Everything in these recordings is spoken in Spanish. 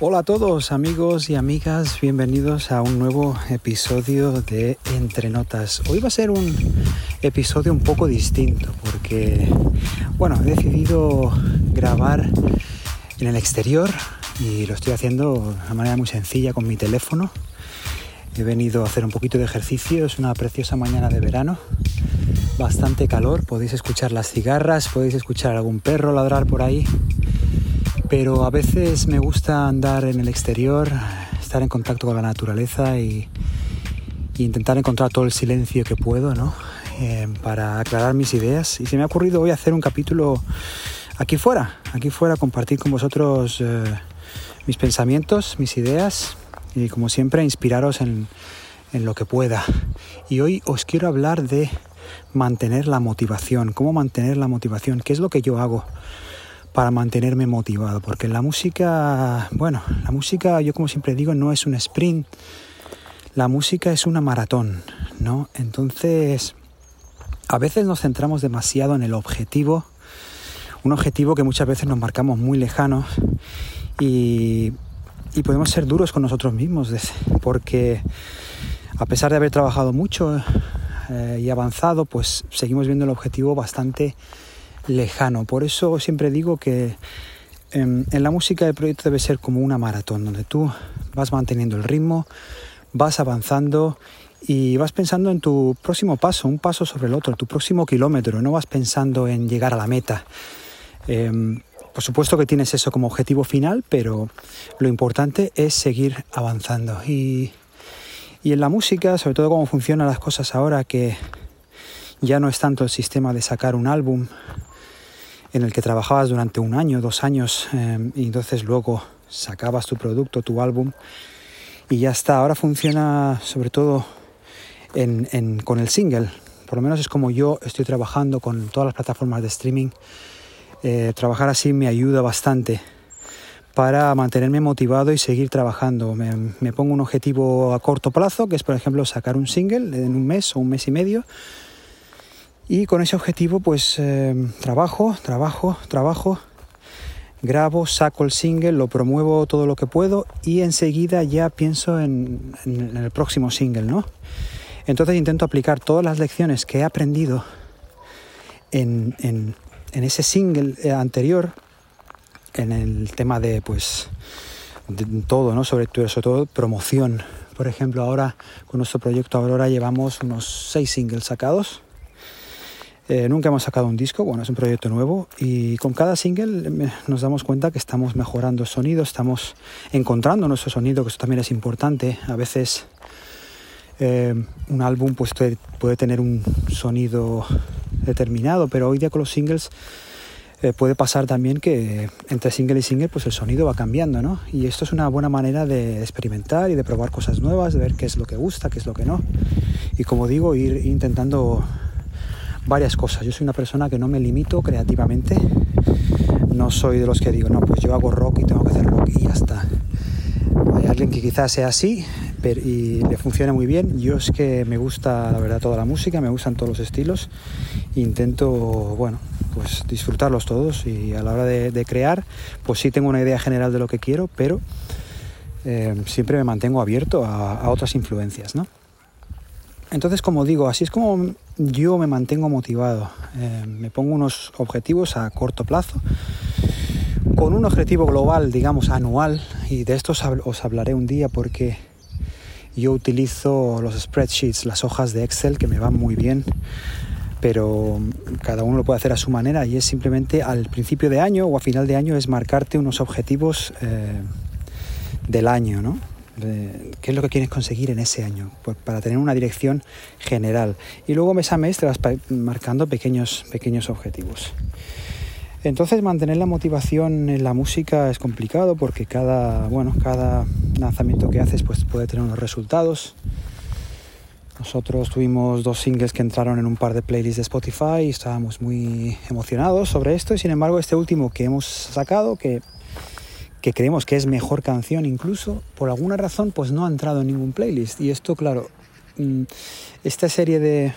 Hola a todos amigos y amigas, bienvenidos a un nuevo episodio de Entre Notas. Hoy va a ser un episodio un poco distinto porque, bueno, he decidido grabar en el exterior y lo estoy haciendo de una manera muy sencilla con mi teléfono. He venido a hacer un poquito de ejercicio, es una preciosa mañana de verano, bastante calor, podéis escuchar las cigarras, podéis escuchar algún perro ladrar por ahí pero a veces me gusta andar en el exterior, estar en contacto con la naturaleza y, intentar encontrar todo el silencio que puedo, ¿no? Eh, para aclarar mis ideas. Y se me ha ocurrido hoy hacer un capítulo aquí fuera, aquí fuera, compartir con vosotros eh, mis pensamientos, mis ideas y como siempre inspiraros en, en lo que pueda. Y hoy os quiero hablar de mantener la motivación, cómo mantener la motivación, qué es lo que yo hago para mantenerme motivado, porque la música, bueno, la música yo como siempre digo no es un sprint, la música es una maratón, ¿no? Entonces, a veces nos centramos demasiado en el objetivo, un objetivo que muchas veces nos marcamos muy lejanos y, y podemos ser duros con nosotros mismos, porque a pesar de haber trabajado mucho eh, y avanzado, pues seguimos viendo el objetivo bastante lejano. Por eso siempre digo que en, la música el proyecto debe ser como una maratón, donde tú vas manteniendo el ritmo, vas avanzando y vas pensando en tu próximo paso, un paso sobre el otro, tu próximo kilómetro, no vas pensando en llegar a la meta. Em, por supuesto que tienes eso como objetivo final, pero lo importante es seguir avanzando. Y, y en la música, sobre todo cómo funcionan las cosas ahora, que ya no es tanto el sistema de sacar un álbum en el que trabajabas durante un año, dos años, em, y entonces luego sacabas tu producto, tu álbum, y ya está. Ahora funciona sobre todo con el single. Por lo menos es como yo estoy trabajando con todas las plataformas de streaming. Eh, trabajar así me ayuda bastante para mantenerme motivado y seguir trabajando. Me, pongo un objetivo a corto plazo, que es por ejemplo sacar un single en un mes o un mes y medio, y con ese objetivo pues em, trabajo, trabajo, trabajo, grabo, saco el single, lo promuevo todo lo que puedo y enseguida ya pienso en, el próximo single, ¿no? Entonces intento aplicar todas las lecciones que he aprendido en, en, ese single eh, anterior, en el tema de pues todo, ¿no? Sobre, sobre todo promoción. Por ejemplo, ahora con nuestro proyecto Aurora llevamos unos seis singles sacados eh, nunca hemos sacado un disco, bueno, es un proyecto nuevo y con cada single nos damos cuenta que estamos mejorando sonido, estamos encontrando nuestro sonido, que eso también es importante. A veces eh, un álbum pues, puede tener un sonido determinado, pero hoy día con los singles eh, puede pasar también que entre single y single pues el sonido va cambiando, ¿no? Y esto es una buena manera de experimentar y de probar cosas nuevas, de ver qué es lo que gusta, qué es lo que no. Y como digo, ir intentando varias cosas. Yo soy una persona que no me limito creativamente. No soy de los que digo, no, pues yo hago rock y tengo que hacer rock y ya está. Hay alguien que quizás sea así pero, y le funcione muy bien. Yo es que me gusta, la verdad, toda la música, me gustan todos los estilos. Intento, bueno, pues disfrutarlos todos y a la hora de, crear, pues sí tengo una idea general de lo que quiero, pero eh, siempre me mantengo abierto a, a otras influencias, ¿no? Entonces, como digo, así es como yo me mantengo motivado. Eh, me pongo unos objetivos a corto plazo, con un objetivo global, digamos, anual, y de esto os hablaré un día porque yo utilizo los spreadsheets, las hojas de Excel, que me van muy bien, pero cada uno lo puede hacer a su manera y es simplemente al principio de año o a final de año es marcarte unos objetivos eh, del año, ¿no? Qué es lo que quieres conseguir en ese año, pues para tener una dirección general. Y luego mes a mes te vas marcando pequeños, pequeños objetivos. Entonces mantener la motivación en la música es complicado porque cada, bueno, cada lanzamiento que haces pues puede tener unos resultados. Nosotros tuvimos dos singles que entraron en un par de playlists de Spotify y estábamos muy emocionados sobre esto y sin embargo este último que hemos sacado, que que creemos que es mejor canción incluso, por alguna razón pues no ha entrado en ningún playlist. Y esto, claro, mm, esta serie de,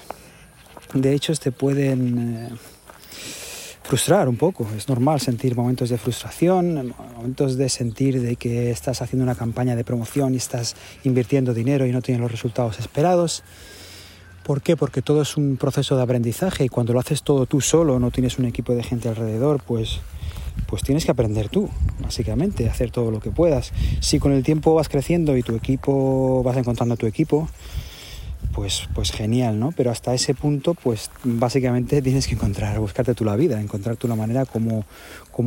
de hechos te pueden, eh, frustrar un poco. Es normal sentir momentos de frustración, momentos de sentir de que estás haciendo una campaña de promoción y estás invirtiendo dinero y no tienes los resultados esperados. ¿Por qué? Porque todo es un proceso de aprendizaje y cuando lo haces todo tú solo, no tienes un equipo de gente alrededor, pues, pues tienes que aprender tú, básicamente, hacer todo lo que puedas. Si con el tiempo vas creciendo y tu equipo, vas encontrando tu equipo, pues, pues genial, ¿no? Pero hasta ese punto, pues básicamente tienes que encontrar, buscarte tú la vida, encontrar tú la manera como,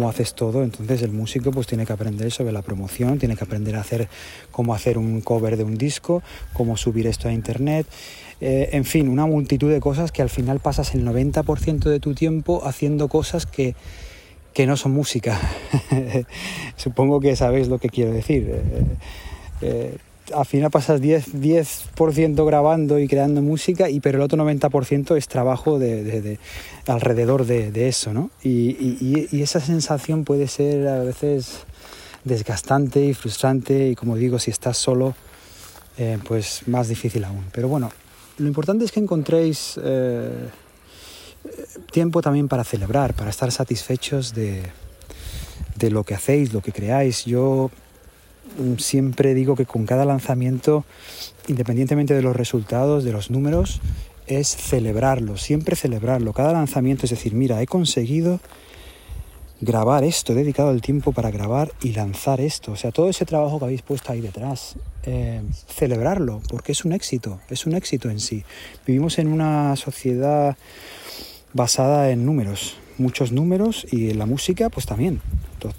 haces todo. Entonces el músico pues tiene que aprender sobre la promoción, tiene que aprender a hacer cómo hacer un cover de un disco, cómo subir esto a internet. Eh, en fin, una multitud de cosas que al final pasas el 90% de tu tiempo haciendo cosas que, que no son música. Supongo que sabéis lo que quiero decir. Eh, eh, al final pasas 10%, 10 grabando y creando música, y, pero el otro 90% es trabajo de, alrededor de, eso, ¿no? Y, esa sensación puede ser a veces desgastante y frustrante, y como digo, si estás solo, eh, pues más difícil aún. Pero bueno, lo importante es que encontréis eh, tiempo también para celebrar, para estar satisfechos de, de lo que hacéis, lo que creáis. Yo Mm, siempre digo que con cada lanzamiento, independientemente de los resultados, de los números, es celebrarlo, siempre celebrarlo. Cada lanzamiento es decir, mira, he conseguido grabar esto, he dedicado el tiempo para grabar y lanzar esto. O sea, todo ese trabajo que habéis puesto ahí detrás, eh, celebrarlo, porque es un éxito, es un éxito en sí. Vivimos en una sociedad basada en números, muchos números y en la música pues también.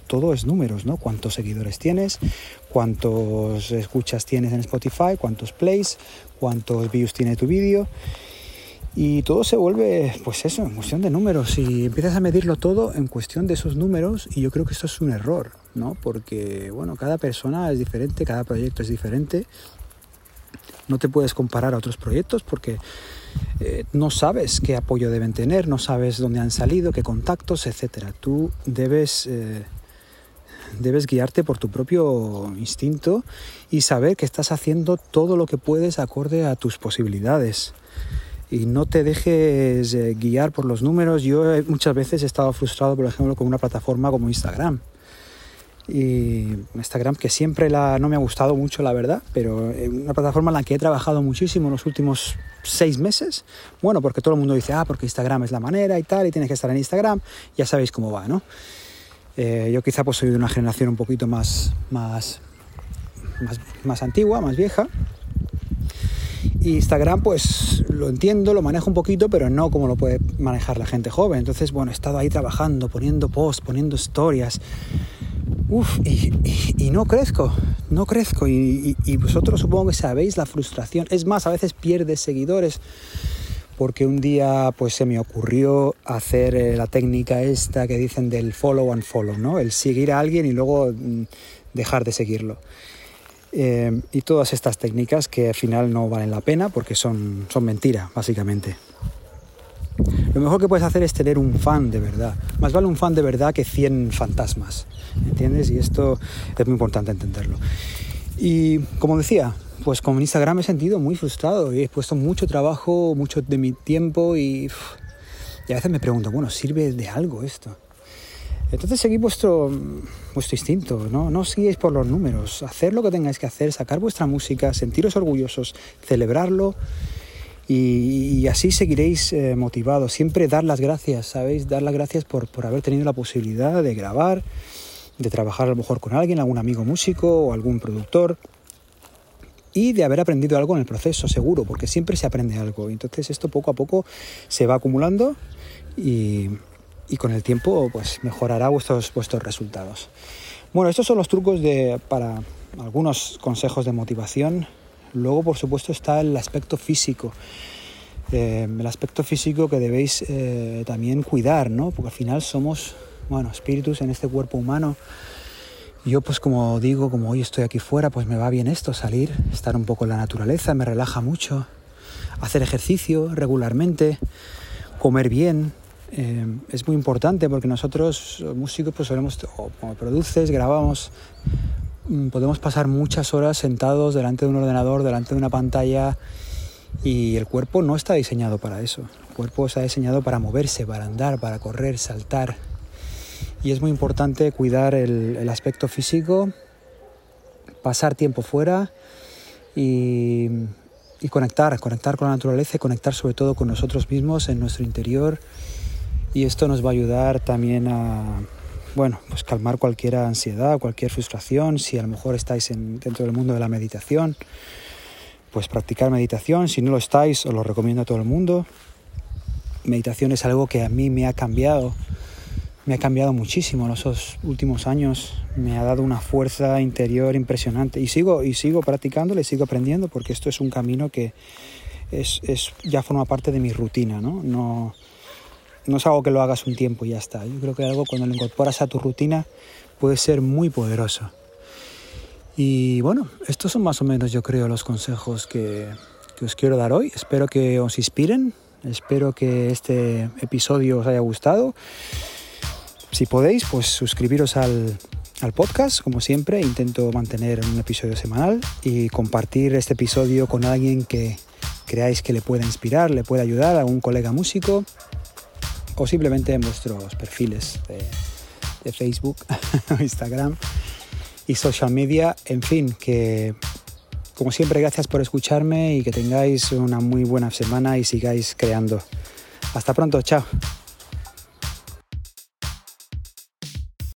Todo es números, ¿no? Cuántos seguidores tienes, cuántos escuchas tienes en Spotify, cuántos plays, cuántos views tiene tu vídeo. Y todo se vuelve, pues eso, en cuestión de números. Y empiezas a medirlo todo en cuestión de esos números. Y yo creo que esto es un error, ¿no? Porque, bueno, cada persona es diferente, cada proyecto es diferente. No te puedes comparar a otros proyectos porque eh, no sabes qué apoyo deben tener, no sabes dónde han salido, qué contactos, etc. Tú debes, eh, debes guiarte por tu propio instinto y saber que estás haciendo todo lo que puedes acorde a tus posibilidades. Y no te dejes eh, guiar por los números. Yo muchas veces he estado frustrado, por ejemplo, con una plataforma como Instagram y Instagram que siempre la, no me ha gustado mucho la verdad, pero una plataforma en la que he trabajado muchísimo en los últimos seis meses, bueno, porque todo el mundo dice, ah, porque Instagram es la manera y tal, y tienes que estar en Instagram, ya sabéis cómo va, ¿no? Eh, yo quizá pues soy de una generación un poquito más, más, más, más antigua, más vieja, Instagram pues lo entiendo, lo manejo un poquito, pero no como lo puede manejar la gente joven. Entonces, bueno, he estado ahí trabajando, poniendo posts, poniendo historias, Y, no crezco, no crezco. Y, vosotros supongo que sabéis la frustración. Es más, a veces pierdes seguidores porque un día pues se me ocurrió hacer eh, la técnica esta que dicen del follow and follow, ¿no? El seguir a alguien y luego mm, dejar de seguirlo. Eh, y todas estas técnicas que al final no valen la pena porque son, son mentira, básicamente. Lo mejor que puedes hacer es tener un fan de verdad. Más vale un fan de verdad que 100 fantasmas. ¿Entiendes? Y esto es muy importante entenderlo. Y como decía, pues con Instagram me he sentido muy frustrado y he puesto mucho trabajo, mucho de mi tiempo y, a veces me pregunto, bueno, ¿sirve de algo esto? Entonces seguid vuestro, vuestro instinto, ¿no? no sigáis por los números, hacer lo que tengáis que hacer, sacar vuestra música, sentiros orgullosos, celebrarlo y, así seguiréis eh, motivados. Siempre dar las gracias, ¿sabéis? Dar las gracias por, por haber tenido la posibilidad de grabar, de trabajar a lo mejor con alguien, algún amigo músico o algún productor y de haber aprendido algo en el proceso, seguro, porque siempre se aprende algo. Entonces esto poco a poco se va acumulando y, y con el tiempo pues mejorará vuestros, vuestros resultados. Bueno, estos son los trucos de, para algunos consejos de motivación Luego, por supuesto, está el aspecto físico. Eh, el aspecto físico que debéis eh, también cuidar, ¿no? Porque al final somos, bueno, espíritus en este cuerpo humano. Yo, pues como digo, como hoy estoy aquí fuera, pues me va bien esto, salir, estar un poco en la naturaleza, me relaja mucho. Hacer ejercicio regularmente, comer bien, eh, es muy importante porque nosotros, músicos, pues solemos, produces, grabamos, podemos pasar muchas horas sentados delante de un ordenador, delante de una pantalla y el cuerpo no está diseñado para eso. El cuerpo está diseñado para moverse, para andar, para correr, saltar. Y es muy importante cuidar el, el aspecto físico, pasar tiempo fuera y, y conectar, conectar con la naturaleza y conectar sobre todo con nosotros mismos en nuestro interior. Y esto nos va a ayudar también a, bueno, pues calmar cualquier ansiedad, cualquier frustración. Si a lo mejor estáis en, dentro del mundo de la meditación, pues practicar meditación. Si no lo estáis, os lo recomiendo a todo el mundo. Meditación es algo que a mí me ha cambiado, me ha cambiado muchísimo en los últimos años. Me ha dado una fuerza interior impresionante y sigo y sigo practicándolo y sigo aprendiendo porque esto es un camino que es, es ya forma parte de mi rutina, ¿no? No no es algo que lo hagas un tiempo y ya está. Yo creo que algo cuando lo incorporas a tu rutina puede ser muy poderoso. Y bueno, estos son más o menos yo creo los consejos que, que os quiero dar hoy. Espero que os inspiren, espero que este episodio os haya gustado. Si podéis, pues suscribiros al, al podcast, como siempre. Intento mantener un episodio semanal y compartir este episodio con alguien que creáis que le pueda inspirar, le pueda ayudar, algún colega músico o simplemente en vuestros perfiles de, de Facebook, Instagram y social media. En fin, que como siempre gracias por escucharme y que tengáis una muy buena semana y sigáis creando. Hasta pronto, chao.